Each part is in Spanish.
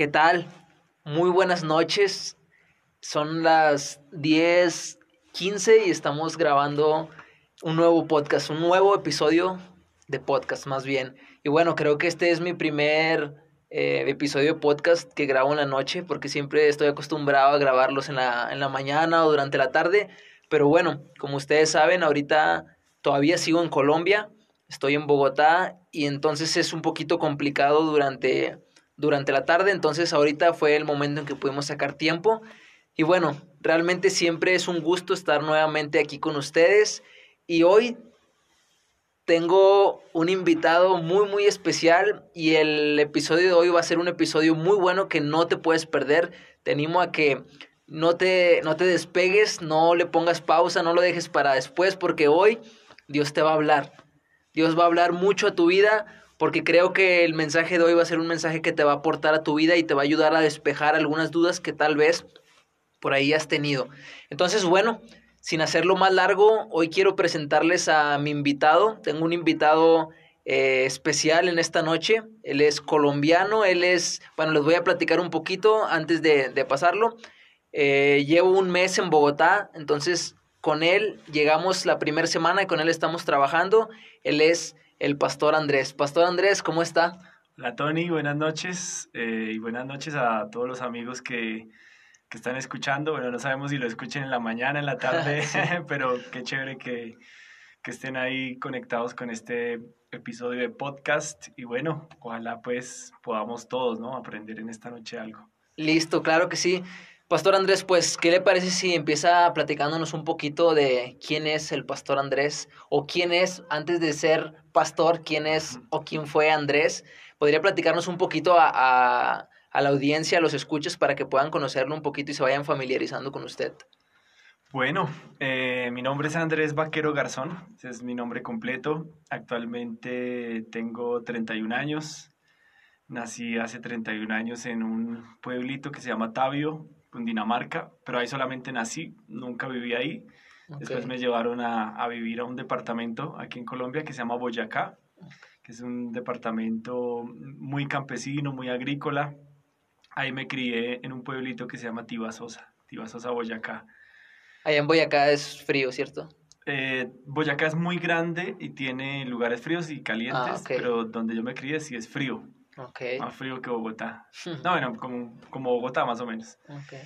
¿Qué tal? Muy buenas noches. Son las 10:15 y estamos grabando un nuevo podcast, un nuevo episodio de podcast más bien. Y bueno, creo que este es mi primer eh, episodio de podcast que grabo en la noche porque siempre estoy acostumbrado a grabarlos en la, en la mañana o durante la tarde. Pero bueno, como ustedes saben, ahorita todavía sigo en Colombia, estoy en Bogotá y entonces es un poquito complicado durante durante la tarde, entonces ahorita fue el momento en que pudimos sacar tiempo. Y bueno, realmente siempre es un gusto estar nuevamente aquí con ustedes. Y hoy tengo un invitado muy, muy especial y el episodio de hoy va a ser un episodio muy bueno que no te puedes perder. Te animo a que no te, no te despegues, no le pongas pausa, no lo dejes para después, porque hoy Dios te va a hablar. Dios va a hablar mucho a tu vida porque creo que el mensaje de hoy va a ser un mensaje que te va a aportar a tu vida y te va a ayudar a despejar algunas dudas que tal vez por ahí has tenido. Entonces, bueno, sin hacerlo más largo, hoy quiero presentarles a mi invitado. Tengo un invitado eh, especial en esta noche. Él es colombiano, él es, bueno, les voy a platicar un poquito antes de, de pasarlo. Eh, llevo un mes en Bogotá, entonces con él llegamos la primera semana y con él estamos trabajando. Él es el pastor Andrés. Pastor Andrés, ¿cómo está? Hola Tony, buenas noches eh, y buenas noches a todos los amigos que, que, están escuchando. Bueno, no sabemos si lo escuchen en la mañana, en la tarde, pero qué chévere que, que estén ahí conectados con este episodio de podcast y bueno, ojalá pues podamos todos, ¿no? Aprender en esta noche algo. Listo, claro que sí. Pastor Andrés, pues, ¿qué le parece si empieza platicándonos un poquito de quién es el Pastor Andrés o quién es, antes de ser pastor, quién es o quién fue Andrés? ¿Podría platicarnos un poquito a, a, la audiencia, a los escuchos, para que puedan conocerlo un poquito y se vayan familiarizando con usted? Bueno, eh, mi nombre es Andrés Vaquero Garzón, ese es mi nombre completo. Actualmente tengo 31 años. Nací hace 31 años en un pueblito que se llama Tabio, Cundinamarca, pero ahí solamente nací, nunca viví ahí. Okay. Después me llevaron a, a, vivir a un departamento aquí en Colombia que se llama Boyacá, que es un departamento muy campesino, muy agrícola. Ahí me crié en un pueblito que se llama Tibasosa, Tibasosa, Boyacá. Allá en Boyacá es frío, ¿cierto? Eh, Boyacá es muy grande y tiene lugares fríos y calientes, ah, okay. pero donde yo me crié sí es frío. Okay. Más frío que Bogotá. No, bueno, como, como Bogotá más o menos. Okay.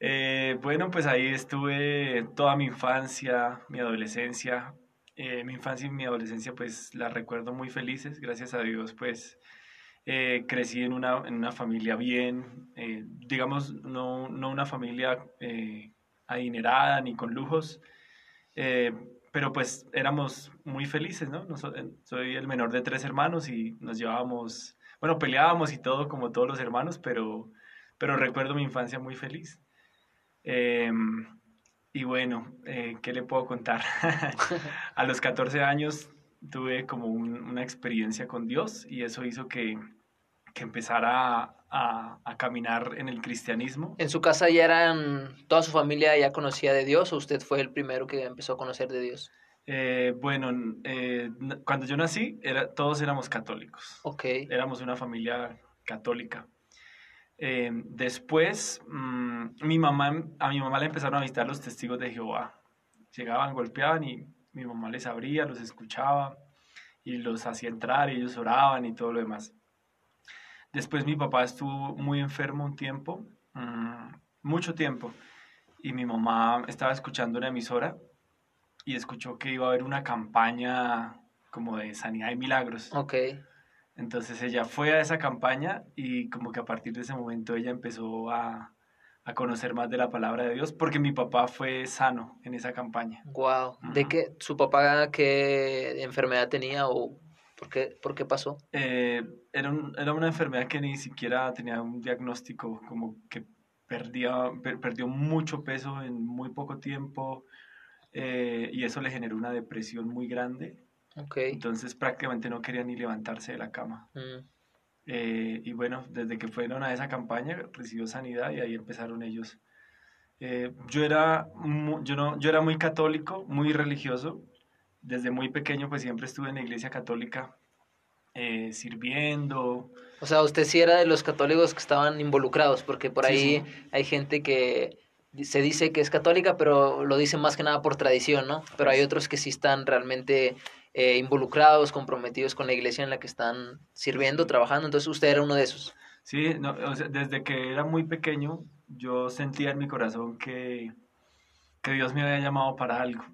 Eh, bueno, pues ahí estuve toda mi infancia, mi adolescencia. Eh, mi infancia y mi adolescencia pues las recuerdo muy felices, gracias a Dios pues eh, crecí en una, en una familia bien, digamos no, no una familia adinerada ni con lujos, pero pues éramos muy felices, ¿no? soy el menor de tres hermanos y nos llevábamos bueno, peleábamos y todo como todos los hermanos, pero, pero recuerdo mi infancia muy feliz. Eh, y bueno, eh, ¿qué le puedo contar? a los 14 años tuve como un, una experiencia con Dios y eso hizo que, que empezara a, a, caminar en el cristianismo. ¿En su casa ya eran, toda su familia ya conocía de Dios o usted fue el primero que empezó a conocer de Dios? Eh, bueno, eh, cuando yo nací, era, todos éramos católicos. Ok. Éramos una familia católica. Eh, después, mmm, mi mamá, a mi mamá le empezaron a visitar los testigos de Jehová. Llegaban, golpeaban y mi mamá les abría, los escuchaba y los hacía entrar y ellos oraban y todo lo demás. Después mi papá estuvo muy enfermo un tiempo, mmm, mucho tiempo, y mi mamá estaba escuchando una emisora y escuchó que iba a haber una campaña como de sanidad y milagros. Ok. Entonces ella fue a esa campaña y como que a partir de ese momento ella empezó a, a conocer más de la palabra de Dios porque mi papá fue sano en esa campaña. Wow. Uh -huh. ¿De qué su papá qué enfermedad tenía o por qué, por qué pasó? Eh, era, un, era una enfermedad que ni siquiera tenía un diagnóstico, como que perdía, per, perdió mucho peso en muy poco tiempo eh, y eso le generó una depresión muy grande. Okay. Entonces prácticamente no quería ni levantarse de la cama. Mm. Eh, y bueno, desde que fueron a esa campaña recibió sanidad y ahí empezaron ellos. Eh, yo, era muy, yo, no, yo era muy católico, muy religioso. Desde muy pequeño pues siempre estuve en la iglesia católica. eh, sirviendo. O sea, usted sí era de los católicos que estaban involucrados, porque por Sí, ahí sí. hay gente que se dice que es católica, pero lo dice más que nada por tradición, ¿no? Pero hay otros que sí están realmente eh, involucrados, comprometidos con la iglesia en la que están sirviendo, trabajando. Entonces usted era uno de esos. Sí, no, o sea, desde que era muy pequeño, yo sentía en mi corazón que, que Dios me había llamado para algo.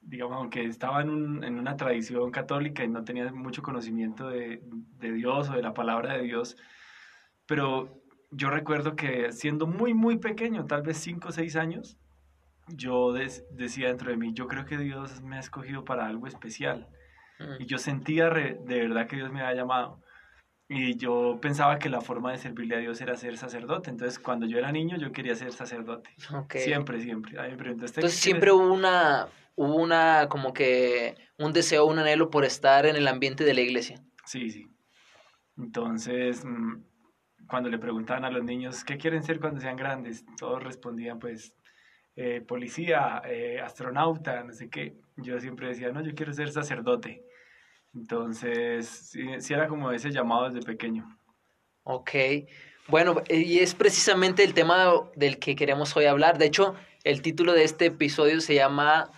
Digamos, aunque estaba en, un- en una tradición católica y no tenía mucho conocimiento de, de Dios o de la palabra de Dios, pero yo recuerdo que siendo muy, muy pequeño, tal vez 5 o 6 años, yo decía dentro de mí, yo creo que Dios me ha escogido para algo especial. Mm. Y yo sentía re- de verdad que Dios me había llamado. Y yo pensaba que la forma de servirle a Dios era ser sacerdote. Entonces, cuando yo era niño, yo quería ser sacerdote. Siempre, siempre. Ahí me preguntó, ¿usted Entonces siempre hubo una, hubo una, como que, un deseo, un anhelo por estar en el ambiente de la iglesia. Sí, sí. Entonces, mm, cuando le preguntaban a los niños, ¿qué quieren ser cuando sean grandes? Todos respondían, pues, eh, policía, eh, astronauta, no sé qué. Yo siempre decía, no, yo quiero ser sacerdote. Entonces, sí, sí era como ese llamado desde pequeño. Ok. Bueno, y es precisamente el tema del que queremos hoy hablar. De hecho, el título de este episodio se llama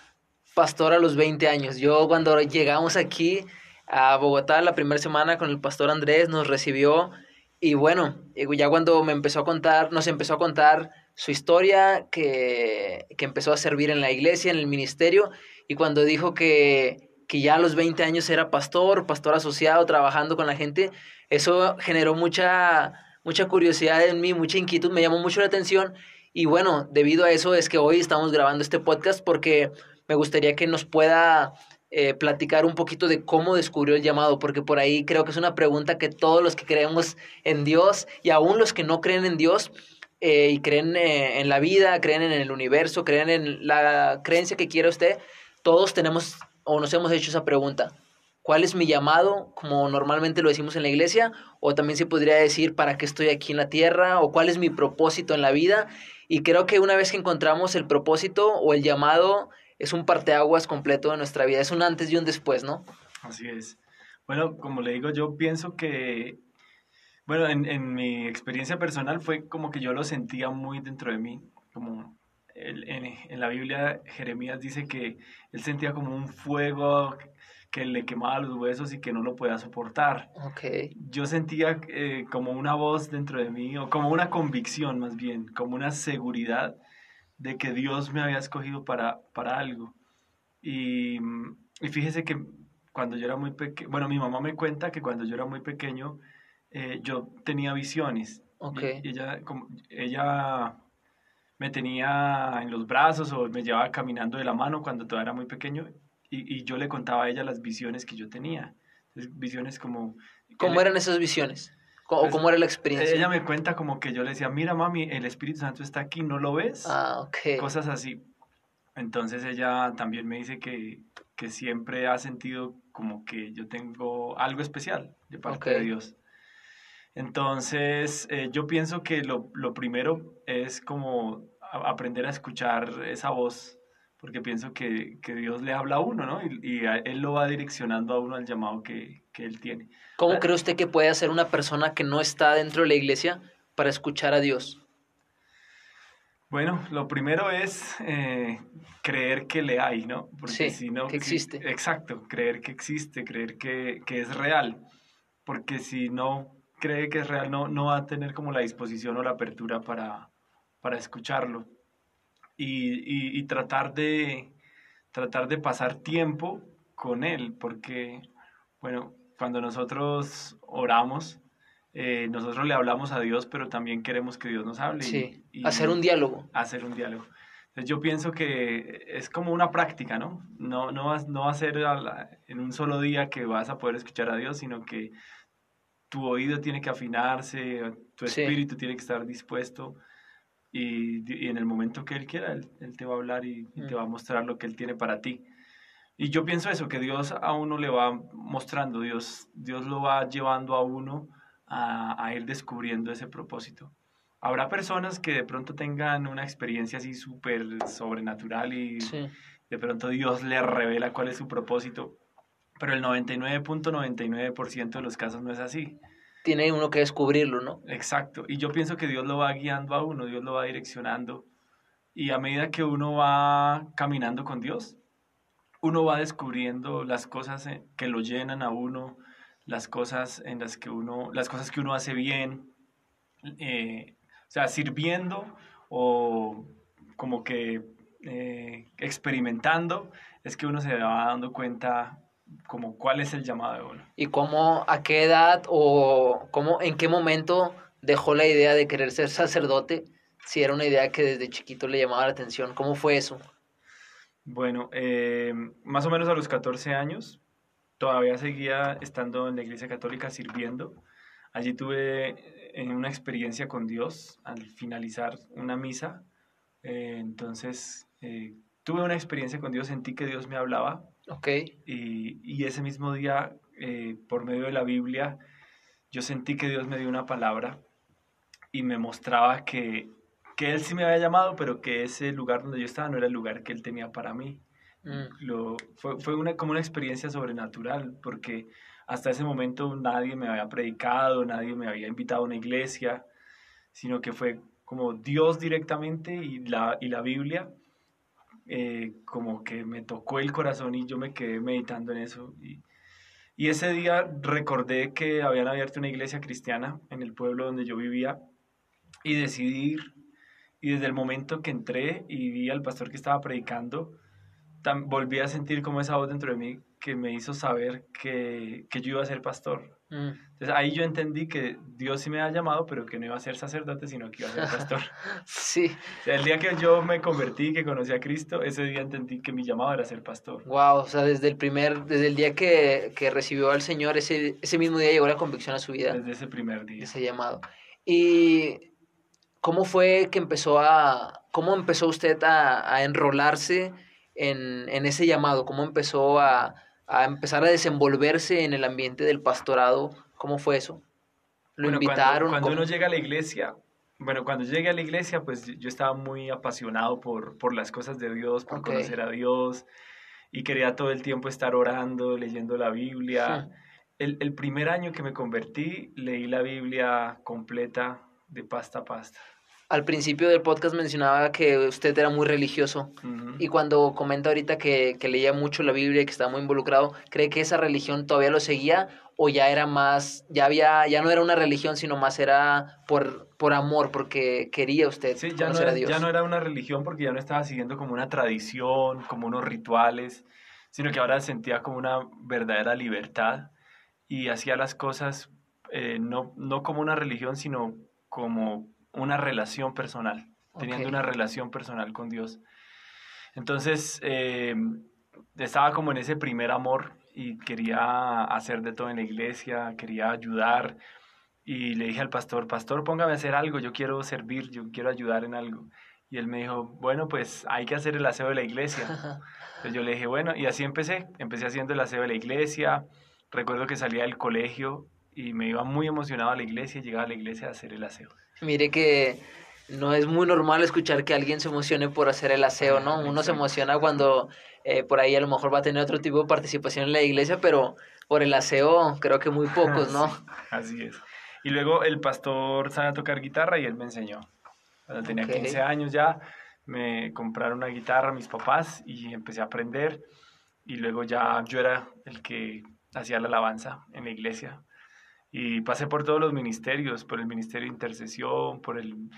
Pastor a los 20 años. Yo cuando llegamos aquí a Bogotá la primera semana con el pastor Andrés nos recibió y bueno, eh, ya cuando me empezó a contar, nos empezó a contar su historia, que, que empezó a servir en la iglesia, en el ministerio, y cuando dijo que, que ya a los 20 años era pastor, pastor asociado, trabajando con la gente, eso generó mucha, mucha curiosidad en mí, mucha inquietud, me llamó mucho la atención, y bueno, debido a eso es que hoy estamos grabando este podcast porque me gustaría que nos pueda eh, platicar un poquito de cómo descubrió el llamado, porque por ahí creo que es una pregunta que todos los que creemos en Dios y aún los que no creen en Dios eh, y creen eh, en la vida, creen en el universo, creen en la creencia que quiera usted, todos tenemos o nos hemos hecho esa pregunta. ¿Cuál es mi llamado? Como normalmente lo decimos en la iglesia, o también se podría decir para qué estoy aquí en la tierra, o cuál es mi propósito en la vida. Y creo que una vez que encontramos el propósito o el llamado, es un parteaguas completo de nuestra vida, es un antes y un después, ¿no? Así es. Bueno, como le digo, yo pienso que, bueno, en, en mi experiencia personal fue como que yo lo sentía muy dentro de mí, como el- en, en la Biblia Jeremías dice que él sentía como un fuego que le quemaba los huesos y que no lo podía soportar. Ok, Yo sentía eh, como una voz dentro de mí, o como una convicción más bien, como una seguridad de que Dios me había escogido para, para algo. Y, y fíjese que cuando yo era muy pequeño, bueno, mi mamá me cuenta que cuando yo era muy pequeño, eh, yo tenía visiones. ok. Y ella, como, ella me tenía en los brazos o me llevaba caminando de la mano cuando todavía era muy pequeño y, y yo le contaba a ella las visiones que yo tenía. Entonces, visiones como... ¿Cómo eran esas visiones? ¿O Pues, cómo era la experiencia? Ella me cuenta como que yo le decía, mira mami, el Espíritu Santo está aquí, ¿no lo ves? Ah, ok. Cosas así. Entonces ella también me dice que, que siempre ha sentido como que yo tengo algo especial de parte Ok. de Dios. Entonces eh, yo pienso que lo, lo primero es como a- aprender a escuchar esa voz, porque pienso que, que Dios le habla a uno, ¿no? Y, y a- Él lo va direccionando a uno al llamado que, que Él tiene. ¿Cómo cree usted que puede hacer una persona que no está dentro de la iglesia para escuchar a Dios? Bueno, lo primero es eh, creer que le hay, ¿no? Sí, Porque si no, que existe. exacto, creer que existe, creer que, que es real. Porque si no cree que es real, no, no va a tener como la disposición o la apertura para, para escucharlo. Y, y- y tratar de tratar de pasar tiempo con él, porque, bueno, cuando nosotros oramos, eh, nosotros le hablamos a Dios, pero también queremos que Dios nos hable. y- Sí, y- hacer un diálogo. hacer un diálogo. Entonces yo pienso que es como una práctica, ¿no? No, no, va, no va a ser a la- en un solo día que vas a poder escuchar a Dios, sino que tu oído tiene que afinarse, tu Sí. espíritu tiene que estar dispuesto y, y en el momento que Él quiera, Él, Él te va a hablar y, y te Mm. va a mostrar lo que Él tiene para ti. Y yo pienso eso, que Dios a uno le va mostrando, Dios, Dios lo va llevando a uno a, a ir descubriendo ese propósito. Habrá personas que de pronto tengan una experiencia así súper sobrenatural y Sí. de pronto Dios le revela cuál es su propósito, pero el 99.99% de los casos no es así. Tiene uno que descubrirlo, ¿no? Exacto. Y yo pienso que Dios lo va guiando a uno, Dios lo va direccionando. Y a medida que uno va caminando con Dios, uno va descubriendo las cosas eh, que lo llenan a uno, las cosas en las que uno, las cosas que uno hace bien, eh, o sea, sirviendo o como que eh, experimentando, es que uno se va dando cuenta como cuál es el llamado de uno. ¿Y cómo, a qué edad o cómo, en qué momento dejó la idea de querer ser sacerdote? Si era una idea que desde chiquito le llamaba la atención, ¿cómo fue eso? Bueno, eh, más o menos a los 14 años, todavía seguía estando en la iglesia católica sirviendo. Allí tuve eh, una experiencia con Dios al finalizar una misa. Eh, entonces, tuve una experiencia con Dios, sentí que Dios me hablaba Ok. Y, y ese mismo día, eh, por medio de la Biblia, yo sentí que Dios me dio una palabra y me mostraba que, que Él sí me había llamado, pero que ese lugar donde yo estaba no era el lugar que Él tenía para mí. Mm. Lo, fue fue una, como una experiencia sobrenatural, porque hasta ese momento nadie me había predicado, nadie me había invitado a una iglesia, sino que fue como Dios directamente y la, y la Biblia eh, como que me tocó el corazón y yo me quedé meditando en eso. Y, y ese día recordé que habían abierto una iglesia cristiana en el pueblo donde yo vivía y decidí ir. Y desde el momento que entré y vi al pastor que estaba predicando, volví a sentir como esa voz dentro de mí que me hizo saber que, que yo iba a ser pastor. Mm. Entonces ahí yo entendí que Dios sí me ha llamado, pero que no iba a ser sacerdote, sino que iba a ser pastor. sí. el día que yo me convertí, que conocí a Cristo, ese día entendí que mi llamado era ser pastor. Wow, o sea, desde el primer, desde el día que, que recibió al Señor, ese, ese mismo día llegó la convicción a su vida. Desde ese primer día. Ese llamado. ¿Y cómo fue que empezó a, cómo empezó usted a, a enrolarse en, en ese llamado? ¿Cómo empezó a a empezar a desenvolverse en el ambiente del pastorado. ¿Cómo fue eso? ¿Lo invitaron? Cuando, uno llega a la iglesia, bueno, cuando llegué a la iglesia, pues yo estaba muy apasionado por, por las cosas de Dios, por conocer a Dios, y quería todo el tiempo estar orando, leyendo la Biblia. El, el primer año que me convertí, leí la Biblia completa de pasta a pasta al principio del podcast mencionaba que usted era muy religioso y cuando comenta ahorita que, que, leía mucho la Biblia y que estaba muy involucrado, ¿cree que esa religión todavía lo seguía o ya era más, ya había, ya no era una religión, sino más era por, por amor, porque quería usted sí, ya no era, a Dios? Ya no era una religión porque ya no estaba siguiendo como una tradición, como unos rituales, sino que ahora sentía como una verdadera libertad y hacía las cosas eh, no, no como una religión, sino como una relación personal, teniendo una relación personal con Dios. Entonces, eh, estaba como en ese primer amor y quería hacer de todo en la iglesia, quería ayudar. Y le dije al pastor, pastor, póngame a hacer algo, yo quiero servir, yo quiero ayudar en algo. Y él me dijo, bueno, pues hay que hacer el aseo de la iglesia. Entonces yo le dije, bueno, y así empecé. Empecé haciendo el aseo de la iglesia. Recuerdo que salía del colegio y me iba muy emocionado a la iglesia y llegaba a la iglesia a hacer el aseo. Mire que no es muy normal escuchar que alguien se emocione por hacer el aseo, ¿no? Uno se emociona cuando eh, por ahí a lo mejor va a tener otro tipo de participación en la iglesia, pero por el aseo creo que muy pocos, ¿no? así es. Y luego el pastor sabe tocar guitarra y él me enseñó. Cuando tenía 15 años ya, me compraron una guitarra mis papás y empecé a aprender. Y luego ya yo era el que hacía la alabanza en la iglesia. Y pasé por todos los ministerios, por el ministerio de intercesión, por el,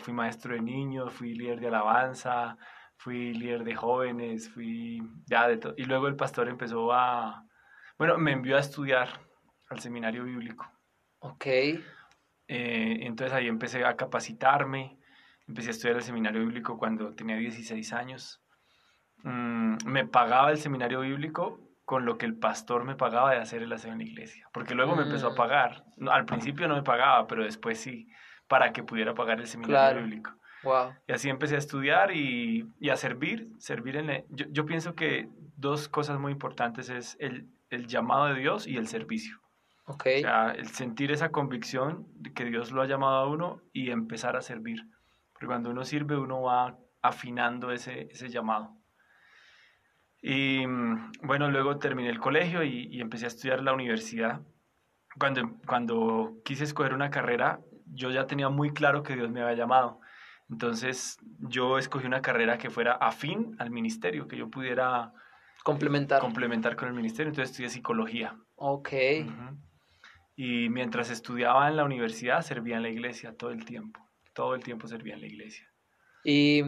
fui maestro de niños, fui líder de alabanza, fui líder de jóvenes, fui ya de todo. Y luego el pastor empezó a, bueno, me envió a estudiar al seminario bíblico. Ok. Eh, entonces ahí empecé a capacitarme, empecé a estudiar el seminario bíblico cuando tenía 16 años. Mm, me pagaba el seminario bíblico con lo que el pastor me pagaba de hacer el aseo en la iglesia. Porque luego me empezó a mm. pagar. Al principio no me pagaba, pero después sí, para que pudiera pagar el seminario bíblico. Wow. Y así empecé a estudiar y, y a servir. servir en yo, yo, pienso que dos cosas muy importantes es el, el llamado de Dios y el servicio. Okay. O sea, el sentir esa convicción de que Dios lo ha llamado a uno y empezar a servir. Porque cuando uno sirve, uno va afinando ese, ese llamado. Y bueno, luego terminé el colegio y, y empecé a estudiar la universidad. Cuando, cuando quise escoger una carrera, yo ya tenía muy claro que Dios me había llamado. Entonces yo escogí una carrera que fuera afín al ministerio, que yo pudiera complementar. complementar con el ministerio. Entonces estudié psicología. Ok. Ujú. Y mientras estudiaba en la universidad, servía en la iglesia todo el tiempo. Todo el tiempo servía en la iglesia. ¿Y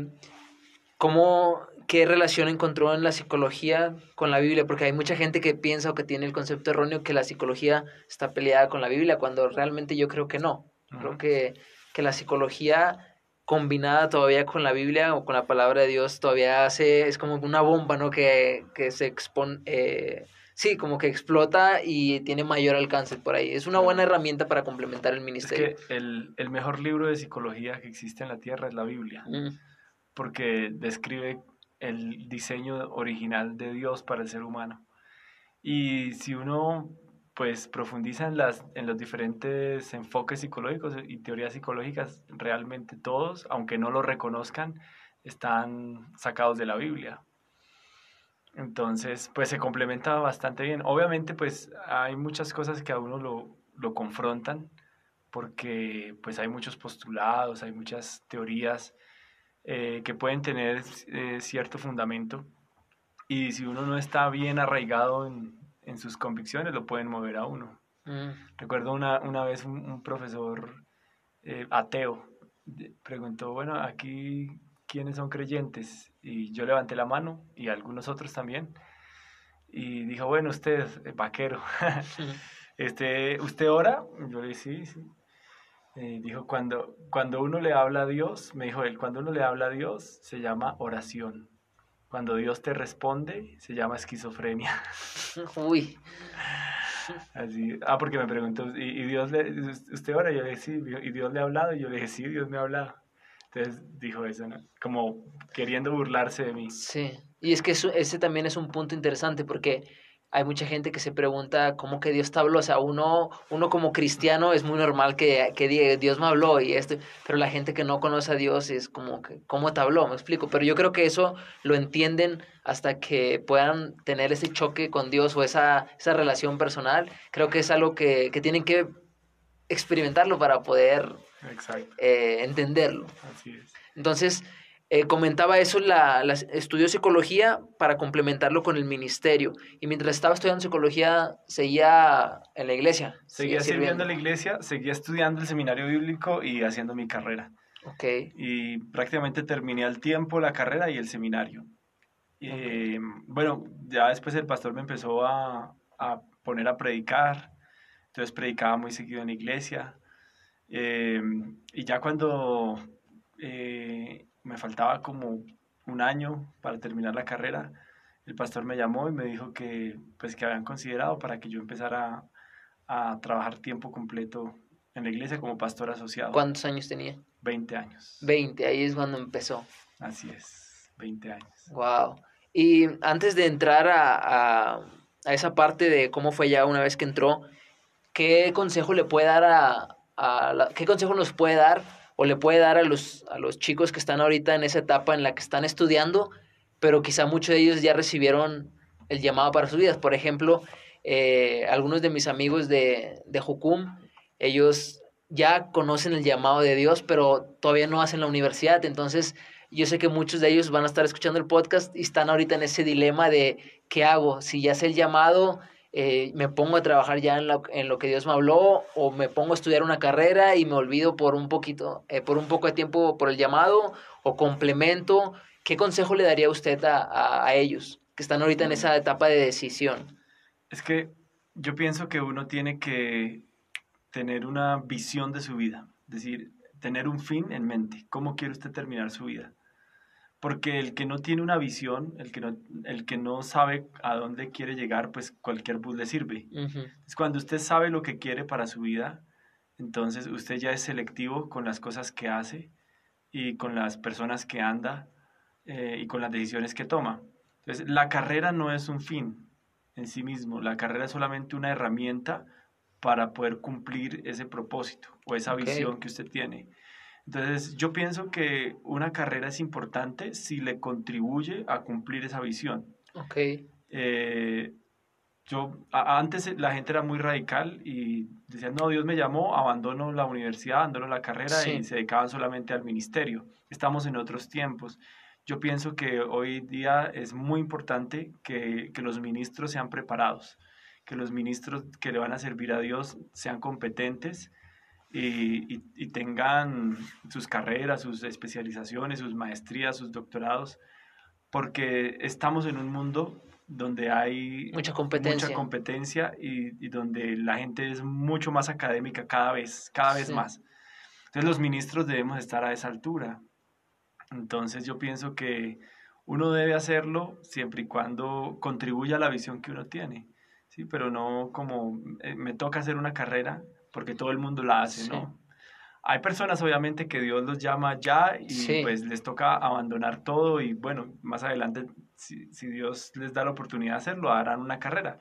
cómo, qué relación encontró en la psicología con la Biblia? Porque hay mucha gente que piensa o que tiene el concepto erróneo que la psicología está peleada con la Biblia, cuando realmente yo creo que no. Creo que, que la psicología combinada todavía con la Biblia o con la palabra de Dios todavía hace, es como una bomba, ¿no? Que, que se expone, eh, sí, como que explota y tiene mayor alcance por ahí. Es una buena herramienta para complementar el Es ministerio. que el, el mejor libro de psicología que existe en la Tierra es la Biblia, Mm, porque describe el diseño original de Dios para el ser humano. Y si uno pues profundiza en, las, en los diferentes enfoques psicológicos y teorías psicológicas, realmente todos, aunque no lo reconozcan, están sacados de la Biblia. Entonces, pues se complementa bastante bien. Obviamente, pues hay muchas cosas que a uno lo, lo confrontan, porque pues hay muchos postulados, hay muchas teorías eh, que pueden tener eh, cierto fundamento. Y si uno no está bien arraigado en, en sus convicciones, lo pueden mover a uno. mm. Recuerdo una, una vez un, un profesor eh, ateo preguntó, bueno, aquí quiénes son creyentes y yo levanté la mano y algunos otros también y dijo, bueno, usted, vaquero, este, ¿usted ora? Yo le dije, sí, sí. Eh, dijo, cuando, cuando uno le habla a Dios, me dijo él, cuando uno le habla a Dios se llama oración. Cuando Dios te responde, se llama esquizofrenia. Uy, Así, ah, porque me preguntó, ¿y, y Dios le, usted ora? Yo le dije, sí, ¿y Dios le ha hablado? Y yo le dije, sí, Dios me ha hablado. Entonces dijo eso, ¿no? Como queriendo burlarse de mí. Sí, y es que eso, ese también es un punto interesante porque hay mucha gente que se pregunta cómo que Dios te habló. O sea, uno, uno como cristiano es muy normal que, que diga Dios me habló y esto, pero la gente que no conoce a Dios es como que, ¿cómo te habló? Me explico. Pero yo creo que eso lo entienden hasta que puedan tener ese choque con Dios o esa, esa relación personal. Creo que es algo que, que tienen que experimentarlo para poder eh, entenderlo. así es. Entonces, eh, comentaba eso, la, la- estudió psicología para complementarlo con el ministerio. Y mientras estaba estudiando psicología, seguía en la iglesia. Seguía sirviendo en la iglesia, seguía estudiando el seminario bíblico y haciendo mi carrera. Ok, Y prácticamente terminé al tiempo la carrera y el seminario. Eh, bueno, ya después el pastor me empezó a, a poner a predicar, entonces predicaba muy seguido en la iglesia. Eh, y ya cuando eh, me faltaba como un año para terminar la carrera, el pastor me llamó y me dijo que, pues, que habían considerado para que yo empezara a, a trabajar tiempo completo en la iglesia como pastor asociado. ¿cuántos años tenía? 20 años. 20, ahí es cuando empezó. Así es, 20 años. Wow. Y antes de entrar a, a, a esa parte de cómo fue ya una vez que entró, ¿qué consejo le puede dar a, a la- qué consejo nos puede dar o le puede dar a los, a los chicos que están ahorita en esa etapa en la que están estudiando, pero quizá muchos de ellos ya recibieron el llamado para sus vidas? Por ejemplo, eh, algunos de mis amigos de, de Jucum, ellos ya conocen el llamado de Dios, pero todavía no hacen la universidad, entonces yo sé que muchos de ellos van a estar escuchando el podcast y están ahorita en ese dilema de qué hago, si ya sé el llamado, eh, me pongo a trabajar ya en lo, en lo que Dios me habló o me pongo a estudiar una carrera y me olvido por un poquito, eh, por un poco de tiempo por el llamado o complemento. ¿Qué consejo le daría usted a, a, a ellos que están ahorita en esa etapa de decisión? Es que yo pienso que uno tiene que tener una visión de su vida, es decir, tener un fin en mente. ¿Cómo quiere usted terminar su vida? Porque el que no tiene una visión, el que no, el que no sabe a dónde quiere llegar, pues cualquier bus le sirve. Es cuando usted sabe lo que quiere para su vida, entonces usted ya es selectivo con las cosas que hace y con las personas que anda eh, y con las decisiones que toma. Entonces, la carrera no es un fin en sí mismo, la carrera es solamente una herramienta para poder cumplir ese propósito o esa visión que usted tiene. Entonces, yo pienso que una carrera es importante si le contribuye a cumplir esa visión. Ok. Eh, yo, antes la gente era muy radical y decían, no, Dios me llamó, abandono la universidad, abandono la carrera y se dedicaban solamente al ministerio. Estamos en otros tiempos. Yo pienso que hoy día es muy importante que, que los ministros sean preparados, que los ministros que le van a servir a Dios sean competentes y, y, y, tengan sus carreras, sus especializaciones, sus maestrías, sus doctorados, porque estamos en un mundo donde hay mucha competencia, mucha competencia y, y, donde la gente es mucho más académica cada vez, cada vez más. Entonces los ministros debemos estar a esa altura. Entonces yo pienso que uno debe hacerlo siempre y cuando contribuya a la visión que uno tiene, ¿sí? Pero no como eh, me toca hacer una carrera porque todo el mundo la hace, ¿no? Hay personas obviamente que Dios los llama ya y pues les toca abandonar todo y bueno, más adelante si, si, Dios les da la oportunidad de hacerlo, harán una carrera.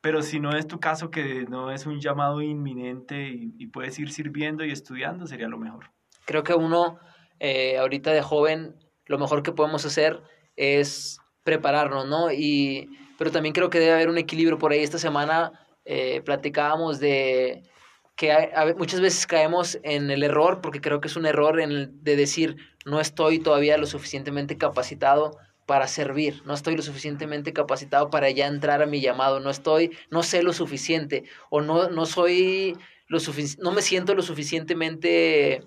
Pero si no es tu caso, que no es un llamado inminente y, y puedes ir sirviendo y estudiando, sería lo mejor. Creo que uno eh, ahorita de joven, lo mejor que podemos hacer es prepararnos, ¿no? Y, pero también creo que debe haber un equilibrio por ahí. Esta semana eh, platicábamos de que muchas veces caemos en el error, porque creo que es un error de decir, no estoy todavía lo suficientemente capacitado para servir, no estoy lo suficientemente capacitado para ya entrar a mi llamado, no estoy, no sé lo suficiente, o no, no soy lo no me siento lo suficientemente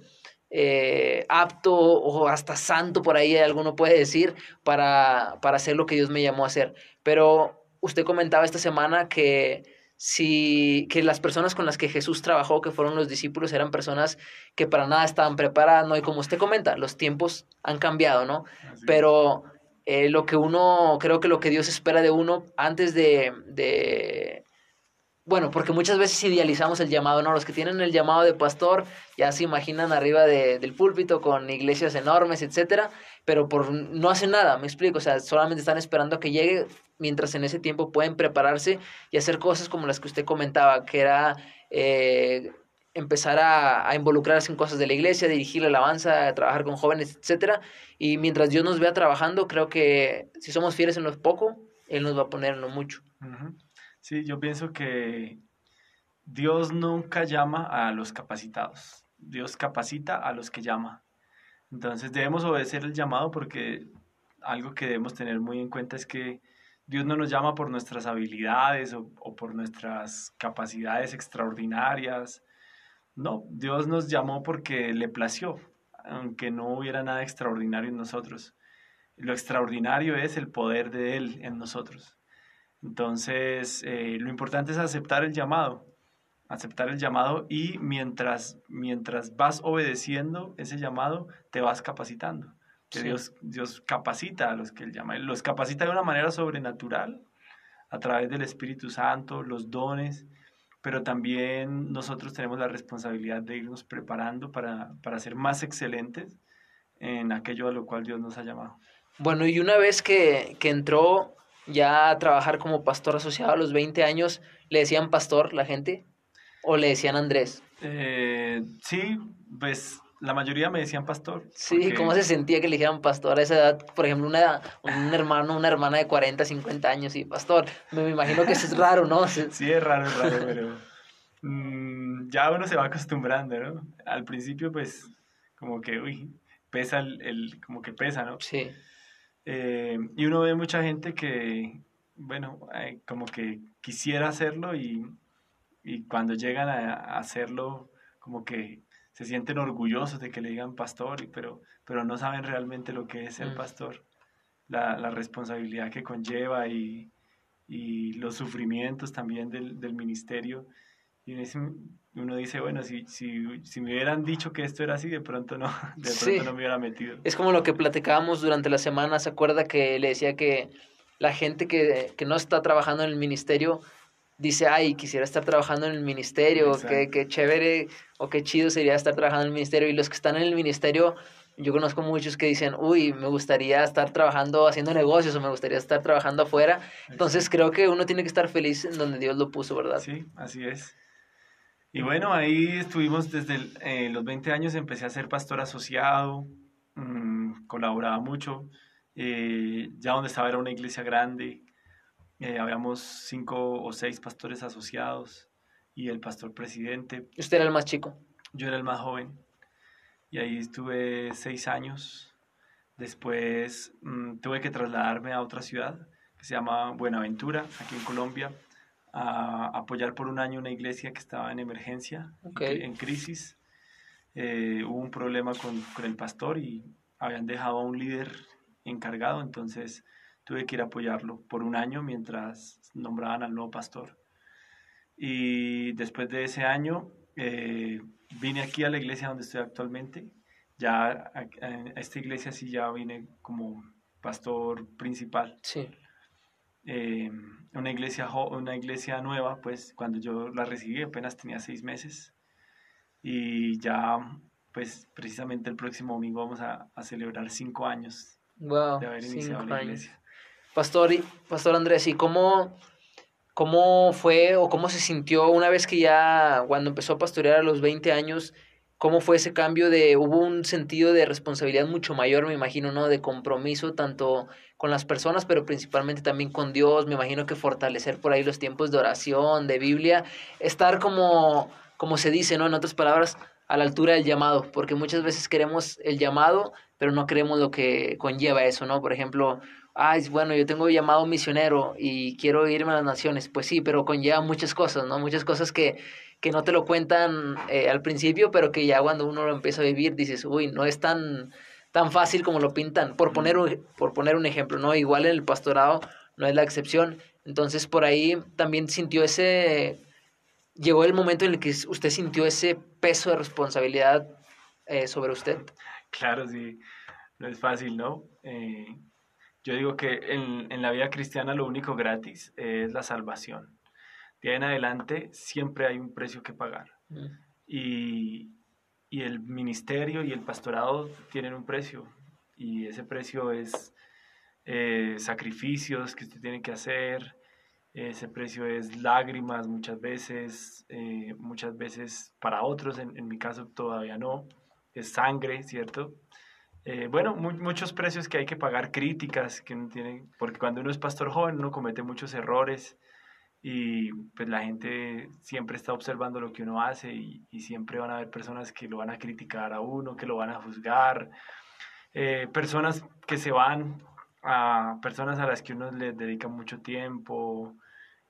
eh, apto o hasta santo, por ahí alguno puede decir, para, para hacer lo que Dios me llamó a hacer. Pero usted comentaba esta semana que si que las personas con las que Jesús trabajó, que fueron los discípulos, eran personas que para nada estaban preparadas, ¿no? Y como usted comenta, los tiempos han cambiado, ¿no? Pero eh, lo que uno, creo que lo que Dios espera de uno antes de, de, bueno, porque muchas veces idealizamos el llamado, ¿no? Los que tienen el llamado de pastor ya se imaginan arriba de, del púlpito con iglesias enormes, etcétera, pero por no hacen nada, me explico, o sea, solamente están esperando a que llegue, mientras en ese tiempo pueden prepararse y hacer cosas como las que usted comentaba, que era eh, empezar a, involucrarse en cosas de la iglesia, dirigir la alabanza, trabajar con jóvenes, etcétera, y mientras Dios nos vea trabajando, creo que si somos fieles en lo poco, Él nos va a poner en lo mucho. Sí, yo pienso que Dios nunca llama a los capacitados. Dios capacita a los que llama. Entonces debemos obedecer el llamado porque algo que debemos tener muy en cuenta es que Dios no nos llama por nuestras habilidades o, por nuestras capacidades extraordinarias. No, Dios nos llamó porque le plació, aunque no hubiera nada extraordinario en nosotros. Lo extraordinario es el poder de Él en nosotros. Entonces, eh, lo importante es aceptar el llamado, aceptar el llamado y mientras, mientras vas obedeciendo ese llamado, te vas capacitando. Que Dios, Dios capacita a los que Él llama. Los capacita de una manera sobrenatural, a través del Espíritu Santo, los dones, pero también nosotros tenemos la responsabilidad de irnos preparando para, para ser más excelentes en aquello a lo cual Dios nos ha llamado. Bueno, y una vez que, que entró ya a trabajar como pastor asociado a los 20 años, ¿le decían pastor la gente? ¿O le decían Andrés? Eh, sí, pues la mayoría me decían pastor. Sí, ¿cómo se sentía que le dijeran pastor a esa edad? Por ejemplo, una, un hermano, una hermana de 40, 50 años y pastor. Me, imagino que eso es raro, ¿no? Sí, es raro, es raro, pero mm, ya uno se va acostumbrando, ¿no? Al principio, pues, como que, uy, pesa el, el como que pesa, ¿no? Sí. Eh, y uno ve mucha gente que, bueno, eh, como que quisiera hacerlo y, y cuando llegan a, hacerlo, como que se sienten orgullosos de que le digan pastor, pero, pero no saben realmente lo que es ser mm. pastor, la, la, responsabilidad que conlleva y, y los sufrimientos también del, del ministerio. Y uno dice, bueno, si, si, si, me hubieran dicho que esto era así, de pronto no, de pronto no me hubiera metido. Es como lo que platicábamos durante la semana, ¿se acuerda que le decía que la gente que, que no está trabajando en el ministerio dice, ay, quisiera estar trabajando en el ministerio, qué, qué chévere o qué chido sería estar trabajando en el ministerio. Y los que están en el ministerio, yo conozco muchos que dicen, uy, me gustaría estar trabajando haciendo negocios o me gustaría estar trabajando afuera. Entonces creo que uno tiene que estar feliz en donde Dios lo puso, ¿verdad? Sí, así es. Y bueno, ahí estuvimos desde eh, los 20 años, empecé a ser pastor asociado, mmm, colaboraba mucho Eh, ya donde estaba era una iglesia grande, eh, habíamos cinco o seis pastores asociados y el pastor presidente. ¿Usted era el más chico? Yo era el más joven y ahí estuve seis años. Después mm, tuve que trasladarme a otra ciudad que se llama Buenaventura, aquí en Colombia, a apoyar por un año una iglesia que estaba en emergencia, en crisis. Eh, hubo un problema con, con, el pastor y habían dejado a un líder encargado, entonces tuve que ir a apoyarlo por un año mientras nombraban al nuevo pastor. Y después de ese año eh, vine aquí a la iglesia donde estoy actualmente. Ya a, esta iglesia sí ya vine como pastor principal. Sí. Eh, una, iglesia, una iglesia nueva, pues cuando yo la recibí apenas tenía seis meses. Y ya, pues precisamente el próximo domingo vamos a, a celebrar cinco años wow, de haber iniciado la iglesia. Pastor, Pastor Andrés, ¿y cómo, cómo fue o cómo se sintió una vez que ya, cuando empezó a pastorear a los 20 años, cómo fue ese cambio de, hubo un sentido de responsabilidad mucho mayor, me imagino, ¿no? De compromiso tanto con las personas, pero principalmente también con Dios, me imagino que fortalecer por ahí los tiempos de oración, de Biblia, estar como, como se dice, ¿no? En otras palabras, a la altura del llamado, porque muchas veces queremos el llamado, pero no queremos lo que conlleva eso, ¿no? Por ejemplo, ay, bueno, yo tengo llamado misionero y quiero irme a las naciones. Pues sí, pero conlleva muchas cosas, ¿no? Muchas cosas que, que no te lo cuentan eh, al principio, pero que ya cuando uno lo empieza a vivir dices, uy, no es tan, tan fácil como lo pintan. Por poner, un, por poner un ejemplo, ¿no? Igual en el pastorado no es la excepción. Entonces por ahí también sintió ese, llegó el momento en el que usted sintió ese peso de responsabilidad eh, sobre usted. Claro, sí, no es fácil, ¿no? Eh, yo digo que en, en, la vida cristiana lo único gratis es la salvación. De ahí en adelante siempre hay un precio que pagar. Mm. Y, y, el ministerio y el pastorado tienen un precio. Y ese precio es eh, sacrificios que usted tiene que hacer. Ese precio es lágrimas muchas veces, eh, muchas veces para otros, en, en mi caso todavía no. Es sangre, ¿cierto? Eh, bueno, muchos precios que hay que pagar, críticas que uno tiene, porque cuando uno es pastor joven uno comete muchos errores y pues la gente siempre está observando lo que uno hace y, siempre van a haber personas que lo van a criticar a uno, que lo van a juzgar, eh, personas que se van a personas a las que uno les dedica mucho tiempo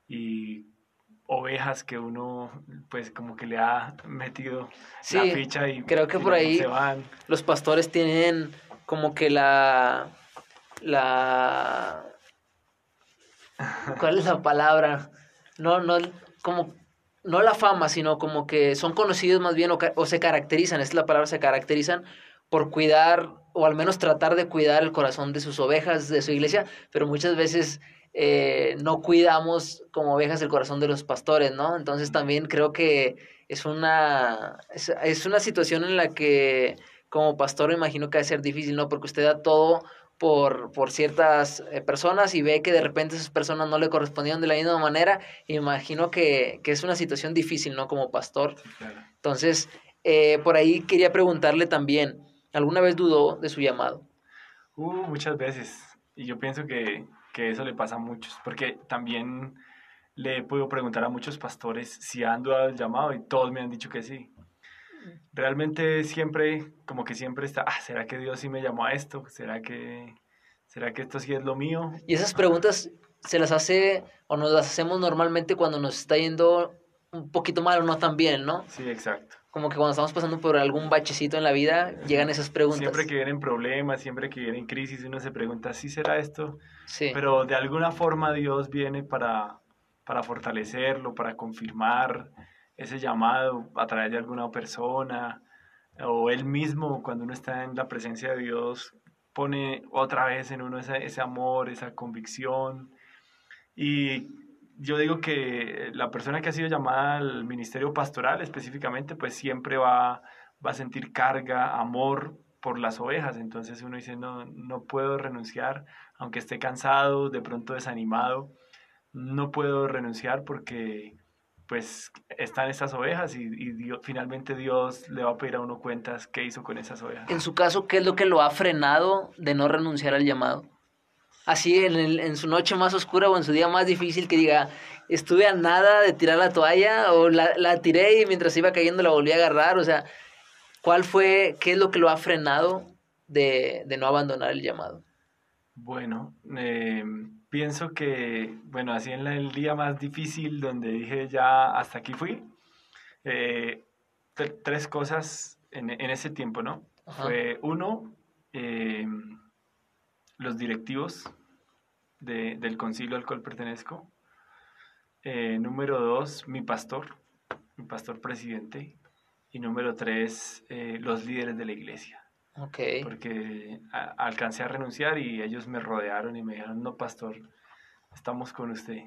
y ovejas que uno pues como que le ha metido la ficha y creo que por ahí los pastores tienen como que la la ¿cuál es la palabra? No no como no la fama, sino como que son conocidos más bien o, o se caracterizan, es la palabra se caracterizan por cuidar o al menos tratar de cuidar el corazón de sus ovejas, de su iglesia, pero muchas veces eh, no cuidamos como ovejas el corazón de los pastores, ¿no? Entonces también creo que es una, es, una situación en la que como pastor me imagino que va a ser difícil, ¿no? Porque usted da todo por, por ciertas eh, personas y ve que de repente esas personas no le correspondían de la misma manera, imagino que, que es una situación difícil, ¿no? Como pastor. Entonces, eh, por ahí quería preguntarle también, ¿alguna vez dudó de su llamado? Uh, muchas veces. Y yo pienso que que eso le pasa a muchos, porque también le he podido preguntar a muchos pastores si han dudado del llamado y todos me han dicho que sí. Realmente siempre, como que siempre está, ah, ¿será que Dios sí me llamó a esto? ¿Será que, ¿Será que esto sí es lo mío? Y esas preguntas se las hace o nos las hacemos normalmente cuando nos está yendo un poquito mal o no tan bien, ¿no? Sí, exacto como que cuando estamos pasando por algún bachecito en la vida, llegan esas preguntas. Siempre que vienen problemas, siempre que vienen crisis, uno se pregunta, ¿sí será esto? Sí. Pero de alguna forma Dios viene para, para fortalecerlo, para confirmar ese llamado a través de alguna persona, o Él mismo, cuando uno está en la presencia de Dios, pone otra vez en uno ese, ese amor, esa convicción. Y yo digo que la persona que ha sido llamada al ministerio pastoral específicamente, pues siempre va, va a sentir carga, amor por las ovejas. Entonces uno dice, no, no puedo renunciar, aunque esté cansado, de pronto desanimado, no puedo renunciar porque pues están estas ovejas y, y finalmente Dios le va a pedir a uno cuentas qué hizo con esas ovejas. En su caso, ¿qué es lo que lo ha frenado de no renunciar al llamado? Así en, el, en su noche más oscura o en su día más difícil que diga, estuve a nada de tirar la toalla o la, la tiré y mientras iba cayendo la volví a agarrar. O sea, ¿cuál fue, qué es lo que lo ha frenado de, de no abandonar el llamado? Bueno, eh, pienso que, bueno, así en el día más difícil donde dije ya hasta aquí fui, eh, tres cosas en, en, ese tiempo, ¿no? Fue uno, eh, los directivos de, del concilio al cual pertenezco. Eh, número dos, mi pastor, mi pastor presidente. Y número tres, eh, los líderes de la iglesia. Okay. Porque alcancé a renunciar y ellos me rodearon y me dijeron, no, pastor, estamos con usted.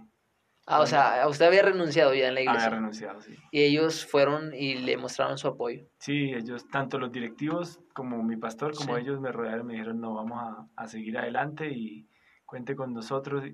Ah, o sea, usted había renunciado ya en la iglesia. Había renunciado, sí. Y ellos fueron y le mostraron su apoyo. Sí, ellos, tanto los directivos como mi pastor, como ellos me rodearon y me dijeron, no, vamos a, a, seguir adelante y cuente con nosotros.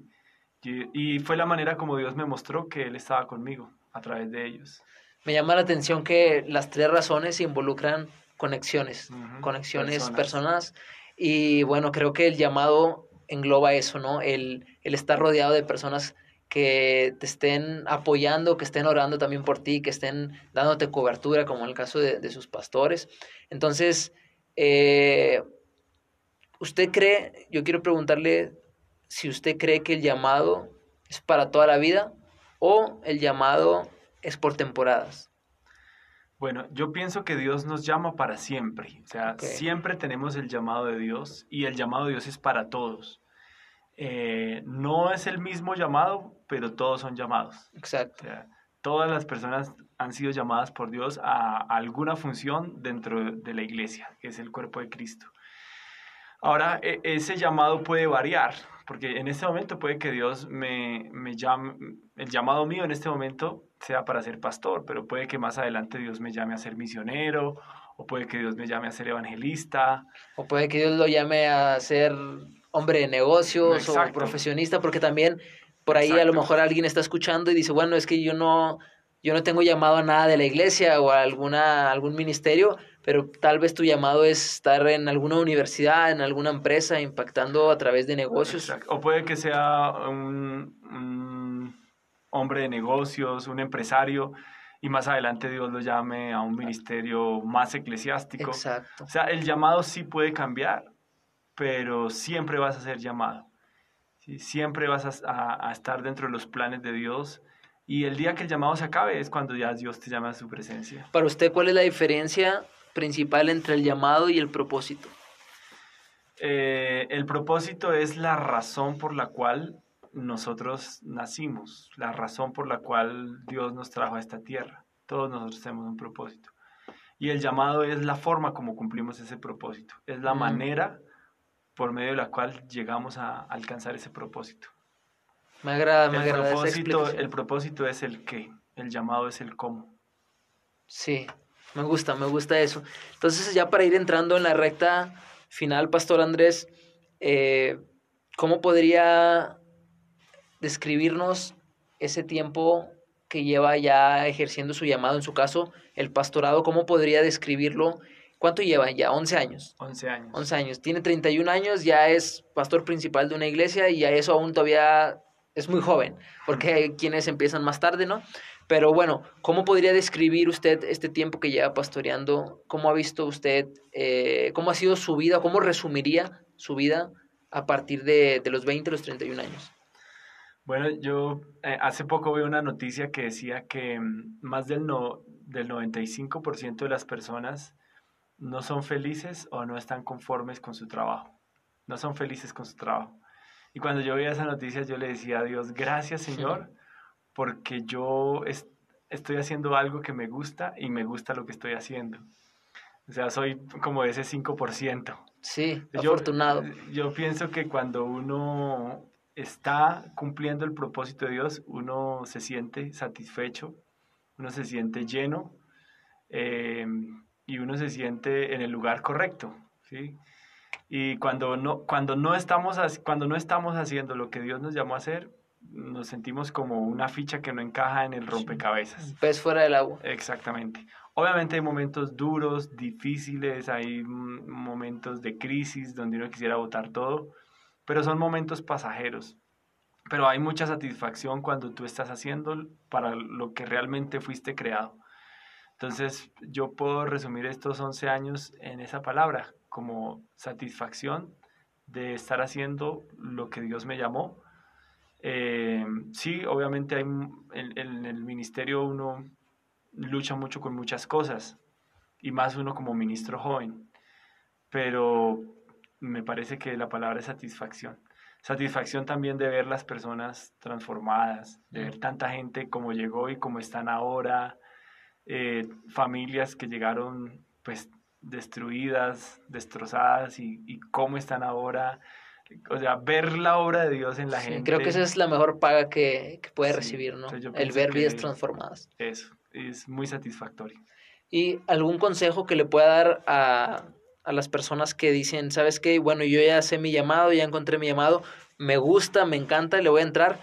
Y, y, fue la manera como Dios me mostró que Él estaba conmigo a través de ellos. Me llama la atención que las tres razones involucran conexiones, uh -huh. conexiones, personas. personas. Y bueno, creo que el llamado engloba eso, ¿no? El, el estar rodeado de personas que te estén apoyando, que estén orando también por ti, que estén dándote cobertura, como en el caso de, de sus pastores. Entonces, eh, ¿usted cree, yo quiero preguntarle si usted cree que el llamado es para toda la vida o el llamado es por temporadas? Bueno, yo pienso que Dios nos llama para siempre. O sea, okay. siempre tenemos el llamado de Dios y el llamado de Dios es para todos. Eh, no es el mismo llamado, pero todos son llamados. Exacto. O sea, todas las personas han sido llamadas por Dios a, a, alguna función dentro de la iglesia, que es el cuerpo de Cristo. Ahora, e, ese llamado puede variar, porque en este momento puede que Dios me, me llame, el llamado mío en este momento sea para ser pastor, pero puede que más adelante Dios me llame a ser misionero, o puede que Dios me llame a ser evangelista. O puede que Dios lo llame a ser hombre de negocios Exacto. o profesionista, porque también por ahí Exacto. a lo mejor alguien está escuchando y dice, bueno, es que yo no, yo no tengo llamado a nada de la iglesia o a alguna, algún ministerio, pero tal vez tu llamado es estar en alguna universidad, en alguna empresa, impactando a través de negocios. Exacto. O puede que sea un, un hombre de negocios, un empresario, y más adelante Dios lo llame a un ministerio más eclesiástico. Exacto. O sea, el llamado sí puede cambiar, pero siempre vas a ser llamado. ¿sí? Siempre vas a, a, estar dentro de los planes de Dios. Y el día que el llamado se acabe es cuando ya Dios te llama a su presencia. Para usted, ¿cuál es la diferencia principal entre el llamado y el propósito? Eh, el propósito es la razón por la cual nosotros nacimos, la razón por la cual Dios nos trajo a esta tierra. Todos nosotros tenemos un propósito. Y el llamado es la forma como cumplimos ese propósito, es la mm. manera por medio de la cual llegamos a alcanzar ese propósito. Me agrada, me el agrada propósito, El propósito es el qué, el llamado es el cómo. Sí, me gusta, me gusta eso. Entonces ya para ir entrando en la recta final, Pastor Andrés, eh, ¿cómo podría describirnos ese tiempo que lleva ya ejerciendo su llamado, en su caso, el pastorado? ¿Cómo podría describirlo? ¿Cuánto lleva ya? 11 años. 11 años. 11 años. Tiene 31 años, ya es pastor principal de una iglesia y a eso aún todavía es muy joven, porque hay quienes empiezan más tarde, ¿no? Pero bueno, ¿cómo podría describir usted este tiempo que lleva pastoreando? ¿Cómo ha visto usted, eh, cómo ha sido su vida? ¿Cómo resumiría su vida a partir de, de los 20 a los 31 años? Bueno, yo eh, hace poco vi una noticia que decía que mm, más del, no, del 95% de las personas no son felices o no están conformes con su trabajo. No son felices con su trabajo. Y cuando yo veía esa noticia, yo le decía a Dios, gracias Señor, sí. porque yo est estoy haciendo algo que me gusta y me gusta lo que estoy haciendo. O sea, soy como ese 5%. Sí, yo, afortunado. Yo pienso que cuando uno está cumpliendo el propósito de Dios, uno se siente satisfecho, uno se siente lleno eh, y uno se siente en el lugar correcto, ¿sí? Y cuando no, cuando, no estamos, cuando no estamos haciendo lo que Dios nos llamó a hacer, nos sentimos como una ficha que no encaja en el rompecabezas. Pez fuera del agua. Exactamente. Obviamente hay momentos duros, difíciles, hay momentos de crisis donde uno quisiera votar todo, pero son momentos pasajeros. Pero hay mucha satisfacción cuando tú estás haciendo para lo que realmente fuiste creado. Entonces, yo puedo resumir estos 11 años en esa palabra, como satisfacción de estar haciendo lo que Dios me llamó. Eh, sí, obviamente hay, en, en, el ministerio uno lucha mucho con muchas cosas, y más uno como ministro joven, pero me parece que la palabra es satisfacción. Satisfacción también de ver las personas transformadas, de ver tanta gente como llegó y como están ahora, eh, familias que llegaron pues destruidas, destrozadas y, y, cómo están ahora. O sea, ver la obra de Dios en la gente. Creo que esa es la mejor paga que, que puede recibir, ¿no? El ver vidas transformadas. Eso, es muy satisfactorio. ¿Y algún consejo que le pueda dar a, a las personas que dicen, sabes qué, bueno, yo ya sé mi llamado, ya encontré mi llamado, me gusta, me encanta, le voy a entrar,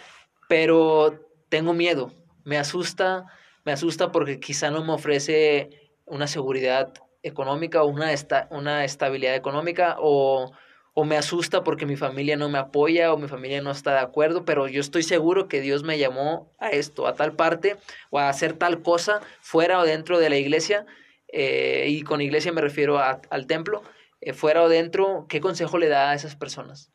pero tengo miedo, me asusta, me asusta porque quizá no me ofrece una seguridad económica o una, esta, una estabilidad económica o, o me asusta porque mi familia no me apoya o mi familia no está de acuerdo, pero yo estoy seguro que Dios me llamó a esto, a tal parte o a hacer tal cosa fuera o dentro de la iglesia. Eh, y con iglesia me refiero a, al templo, eh, fuera o dentro, ¿qué consejo le da a esas personas?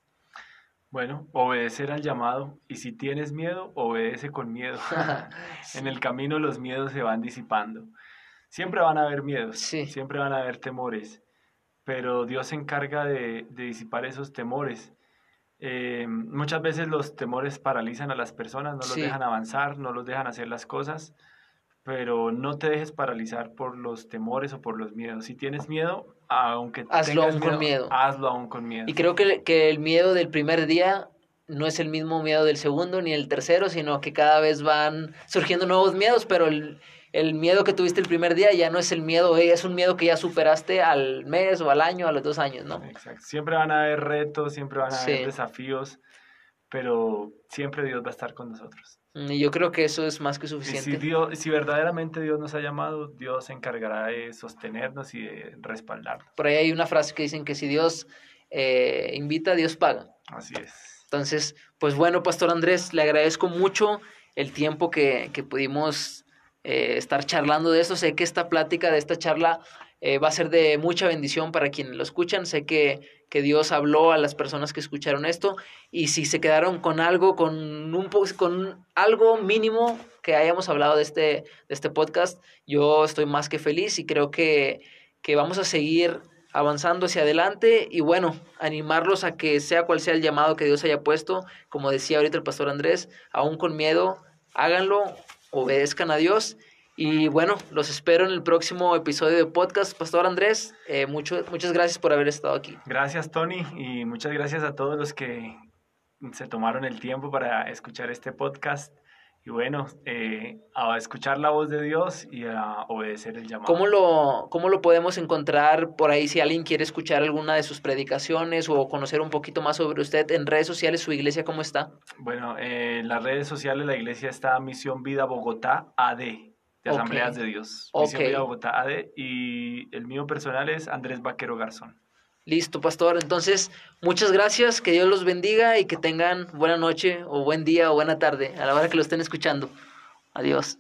Bueno, obedecer al llamado y si tienes miedo, obedece con miedo. En el camino los miedos se van disipando. Siempre van a haber miedos, siempre van a haber temores, pero Dios se encarga de, de disipar esos temores. Eh, muchas veces los temores paralizan a las personas, no los dejan avanzar, no los dejan hacer las cosas, pero no te dejes paralizar por los temores o por los miedos. Si tienes miedo, aunque hazlo aún con miedo. Hazlo aún con miedo. Y creo que, que el miedo del primer día no es el mismo miedo del segundo ni el tercero, sino que cada vez van surgiendo nuevos miedos, pero el, el miedo que tuviste el primer día ya no es el miedo, es un miedo que ya superaste al mes o al año, a los dos años, ¿no? Exacto. Siempre van a haber retos, siempre van a haber desafíos, pero siempre Dios va a estar con nosotros. Mm, y yo creo que eso es más que suficiente. si, Dios, si verdaderamente Dios nos ha llamado, Dios se encargará de sostenernos y de respaldarnos. Por ahí hay una frase que dicen que si Dios eh, invita, Dios paga. Así es. Entonces, pues bueno, Pastor Andrés, le agradezco mucho el tiempo que, que pudimos eh, estar charlando de eso. Sé que esta plática de esta charla eh, va a ser de mucha bendición para quienes lo escuchan. Sé que, que, Dios habló a las personas que escucharon esto y si se quedaron con algo, con, un, con algo mínimo que hayamos hablado de este, de este podcast, yo estoy más que feliz y creo que, que vamos a seguir avanzando hacia adelante y bueno, animarlos a que sea cual sea el llamado que Dios haya puesto, como decía ahorita el pastor Andrés, aún con miedo, háganlo, obedezcan a Dios y bueno, los espero en el próximo episodio de podcast. Pastor Andrés, eh, mucho, muchas gracias por haber estado aquí. Gracias, Tony, y muchas gracias a todos los que se tomaron el tiempo para escuchar este podcast. Y bueno, eh, a escuchar la voz de Dios y a obedecer el llamado. ¿Cómo lo, ¿Cómo lo podemos encontrar por ahí si alguien quiere escuchar alguna de sus predicaciones o conocer un poquito más sobre usted en redes sociales, su iglesia, cómo está? Bueno, eh, en las redes sociales la iglesia está Misión Vida Bogotá AD de Asambleas de Dios. Misión Vida Bogotá AD y el mío personal es Andrés Vaquero Garzón. Listo, pastor. Entonces, muchas gracias, que Dios los bendiga y que tengan buena noche o buen día o buena tarde a la hora que lo estén escuchando. Adiós.